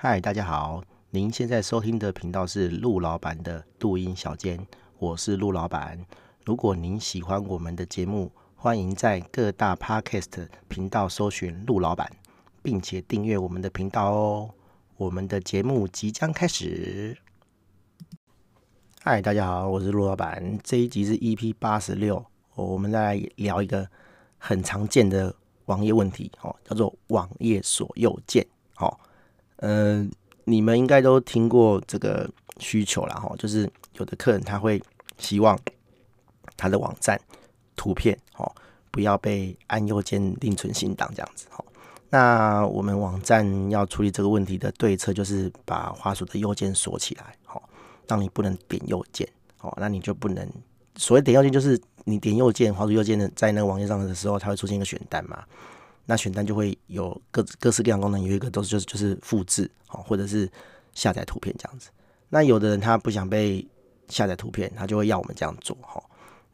嗨，大家好，您现在收听的频道是陆老板的录音小间，我是陆老板。如果您喜欢我们的节目，欢迎在各大 Podcast 频道搜寻陆老板，并且订阅我们的频道哦。我们的节目即将开始。嗨，大家好，我是陆老板。这一集是 EP 八十六，我们再来聊一个很常见的网页问题，哦，叫做网页锁右键，哦。嗯、呃，你们应该都听过这个需求了哈，就是有的客人他会希望他的网站图片哦不要被按右键另存新档这样子哈。那我们网站要处理这个问题的对策就是把滑鼠的右键锁起来，好，让你不能点右键，哦，那你就不能所谓点右键就是你点右键滑鼠右键的在那个网页上的时候，它会出现一个选单嘛。那选单就会有各各式各样功能，有一个都是就是就是复制哦，或者是下载图片这样子。那有的人他不想被下载图片，他就会要我们这样做哈。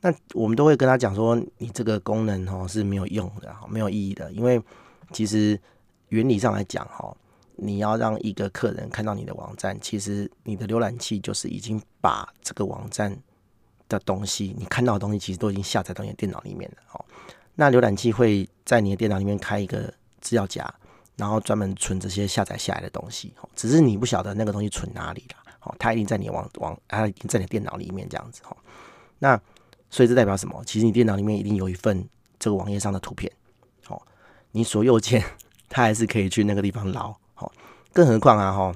那我们都会跟他讲说，你这个功能哦是没有用的，没有意义的，因为其实原理上来讲哈，你要让一个客人看到你的网站，其实你的浏览器就是已经把这个网站的东西，你看到的东西其实都已经下载到你的电脑里面了哦。那浏览器会在你的电脑里面开一个资料夹，然后专门存这些下载下来的东西。只是你不晓得那个东西存哪里了。哦，它一定在你网网，它一定在你电脑里面这样子。哦，那所以这代表什么？其实你电脑里面一定有一份这个网页上的图片。哦，你锁右键，它还是可以去那个地方捞。好，更何况啊，哈，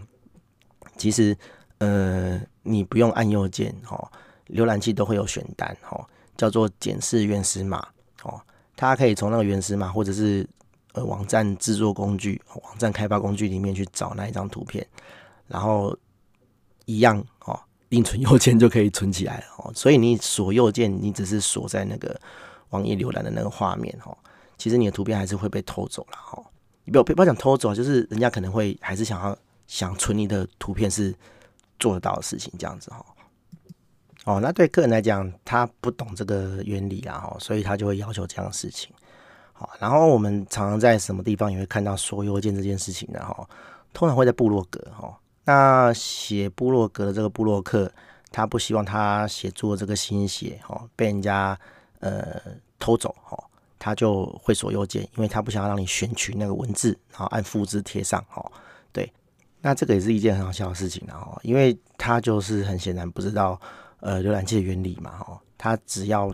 其实呃，你不用按右键，哈，浏览器都会有选单，哈，叫做检视原始码，哦。它可以从那个原始码，或者是呃网站制作工具、网站开发工具里面去找那一张图片，然后一样哦，另存右键就可以存起来了哦。所以你锁右键，你只是锁在那个网页浏览的那个画面哦，其实你的图片还是会被偷走了哦。你不要不要讲偷走啊，就是人家可能会还是想要想存你的图片是做得到的事情，这样子哈。哦，哦那对客人来讲，他不懂这个原理啊，哈，所以他就会要求这样的事情。好，然后我们常常在什么地方也会看到说右键这件事情的哈，通常会在部落格哈。那写部落格的这个部落客，他不希望他写作这个心血哈被人家呃偷走哈，他就会锁右键，因为他不想要让你选取那个文字，然后按复制贴上哈。对，那这个也是一件很好笑的事情啊，因为他就是很显然不知道。呃，浏览器的原理嘛，哈，它只要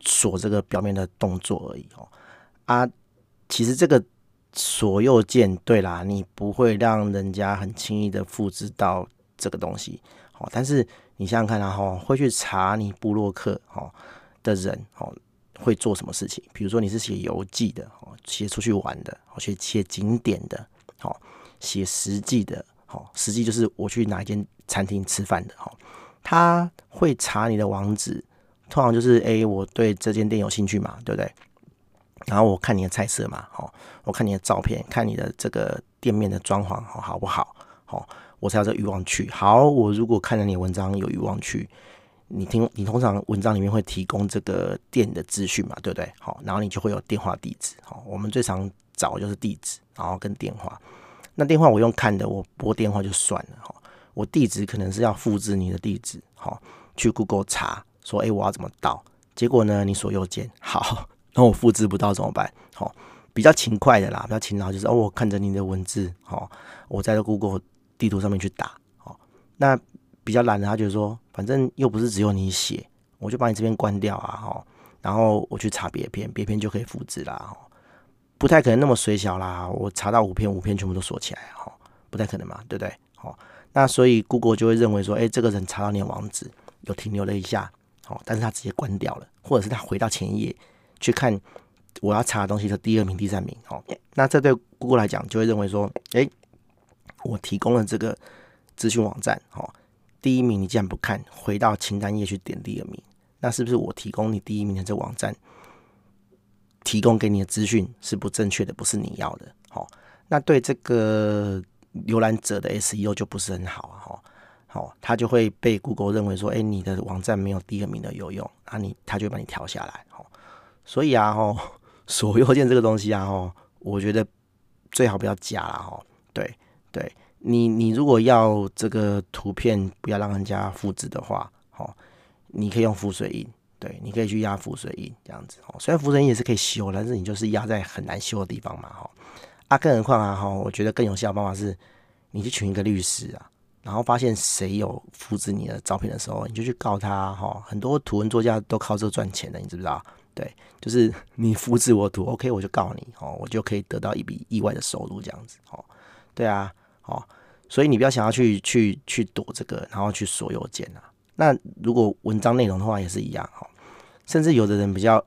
锁这个表面的动作而已，哦，啊，其实这个锁右键，对啦，你不会让人家很轻易的复制到这个东西，哦，但是你想想看，然后会去查你部落客，哦的人，哦，会做什么事情？比如说你是写游记的，哦，写出去玩的，哦，写写景点的，哦，写实际的，哦，实际就是我去哪一间餐厅吃饭的，哦。他会查你的网址，通常就是哎、欸，我对这间店有兴趣嘛，对不对？然后我看你的菜色嘛，好，我看你的照片，看你的这个店面的装潢好好不好？好，我才有这欲望去。好，我如果看了你的文章有欲望去，你听你通常文章里面会提供这个店的资讯嘛，对不对？好，然后你就会有电话地址。好，我们最常找就是地址，然后跟电话。那电话我用看的，我拨电话就算了。哈。我地址可能是要复制你的地址，好，去 Google 查，说，哎，我要怎么到？结果呢，你锁右键，好，那我复制不到怎么办？好，比较勤快的啦，比较勤劳就是，哦，我看着你的文字，好，我在 Google 地图上面去打，好，那比较懒的，他就说，反正又不是只有你写，我就把你这边关掉啊，哈，然后我去查别篇，别篇就可以复制啦，不太可能那么水小啦，我查到五篇，五篇全部都锁起来，哈，不太可能嘛，对不对？好。那所以，Google 就会认为说，哎、这个人查到你的网址，有停留了一下，哦，但是他直接关掉了，或者是他回到前一页去看我要查的东西的第二名、第三名，哦，那这对 Google 来讲就会认为说，哎、我提供了这个资讯网站，哦，第一名你既然不看，回到清单页去点第二名，那是不是我提供你第一名的这网站提供给你的资讯是不正确的，不是你要的，好，那对这个。浏览者的 SEO 就不是很好啊，哈，好，他就会被 Google 认为说，哎，你的网站没有第二名的有用，啊，你他就会把你调下来，哈，所以啊，哈，锁右键这个东西啊，哈，我觉得最好不要加了，哈，对对，你你如果要这个图片不要让人家复制的话，哦，你可以用浮水印，对，你可以去压浮水印这样子哦。虽然浮水印也是可以修，但是你就是压在很难修的地方嘛，哈。啊，更何况啊，哈，我觉得更有效的方法是，你去请一个律师啊，然后发现谁有复制你的照片的时候，你就去告他，哈。很多图文作家都靠这赚钱的，你知不知道？对，就是你复制我图，OK，我就告你，哦，我就可以得到一笔意外的收入，这样子，哦，对啊，哦，所以你不要想要去去去躲这个，然后去锁邮件啊。那如果文章内容的话也是一样，哈，甚至有的人比较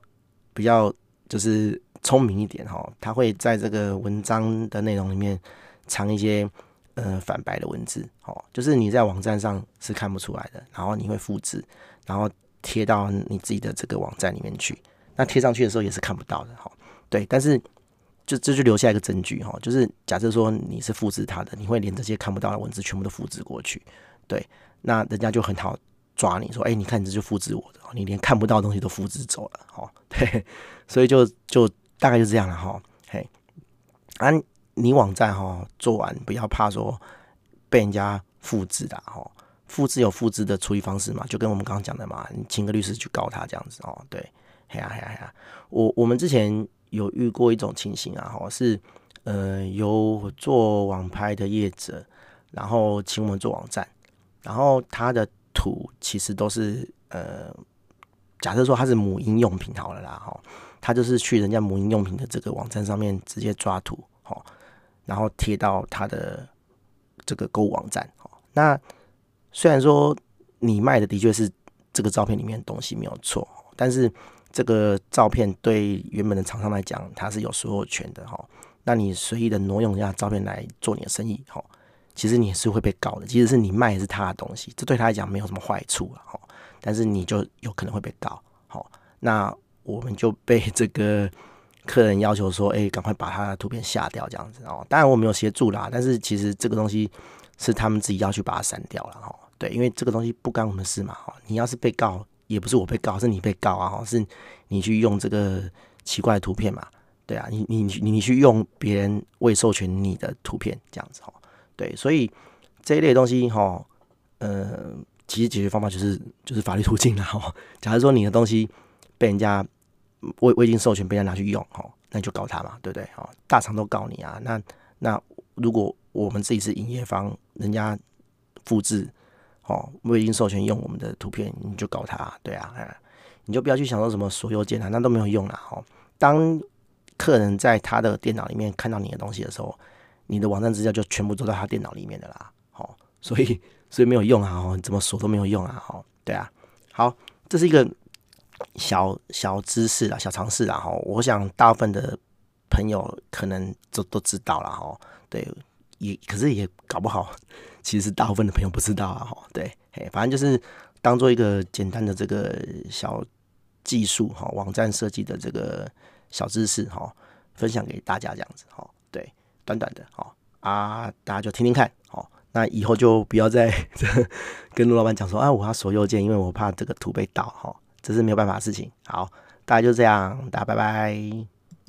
比较就是。聪明一点哈，他会在这个文章的内容里面藏一些呃反白的文字，哦，就是你在网站上是看不出来的，然后你会复制，然后贴到你自己的这个网站里面去，那贴上去的时候也是看不到的，哈，对，但是就这就留下一个证据哈，就是假设说你是复制他的，你会连这些看不到的文字全部都复制过去，对，那人家就很好抓你说，哎，你看你这就复制我的，你连看不到的东西都复制走了，哈，对，所以就就。大概就这样了哈，嘿，啊，你网站哈做完不要怕说被人家复制的哈，复制有复制的处理方式嘛，就跟我们刚刚讲的嘛，你请个律师去告他这样子哦，对，嘿呀嘿呀嘿呀，我我们之前有遇过一种情形啊，哈，是呃有做网拍的业者，然后请我们做网站，然后他的图其实都是呃，假设说他是母婴用品好了啦，哈。他就是去人家母婴用品的这个网站上面直接抓图，好，然后贴到他的这个购物网站，好。那虽然说你卖的的确是这个照片里面的东西没有错，但是这个照片对原本的厂商来讲，它是有所有权的，哈。那你随意的挪用人家照片来做你的生意，哈，其实你是会被告的。即使是你卖的是他的东西，这对他来讲没有什么坏处了，哈。但是你就有可能会被告，好，那。我们就被这个 客人要求说：“哎，赶快把他的图片下掉，这样子哦。”当然我没有协助啦，但是其实这个东西是他们自己要去把它删掉了哈。对，因为这个东西不干我们事嘛哈。你要是被告，也不是我被告，是你被告啊哈，是你去用这个奇怪的图片嘛。对啊，你你你你去用别人未授权你的图片这样子哈。对，所以这一类东西哈，呃，其实解决方法就是就是法律途径了哈。假如说你的东西。被人家未未经授权被人家拿去用，哦，那你就告他嘛，对不对？哦，大厂都告你啊。那那如果我们自己是营业方，人家复制，哦，未经授权用我们的图片，你就告他，对啊，你就不要去想说什么锁右键啊，那都没有用啦。哦，当客人在他的电脑里面看到你的东西的时候，你的网站资料就全部都在他电脑里面的啦。哦，所以所以没有用啊，哦，怎么锁都没有用啊，哦，对啊。好，这是一个。小小知识啦，小常识啦哈，我想大部分的朋友可能都都知道了哈。对，也可是也搞不好，其实大部分的朋友不知道啊哈。对，嘿，反正就是当做一个简单的这个小技术哈，网站设计的这个小知识哈，分享给大家这样子哈。对，短短的哈啊，大家就听听看哈。那以后就不要再 跟陆老板讲说啊，我要锁右键，因为我怕这个图被盗哈。这是没有办法的事情。好，大概就这样，大家拜拜。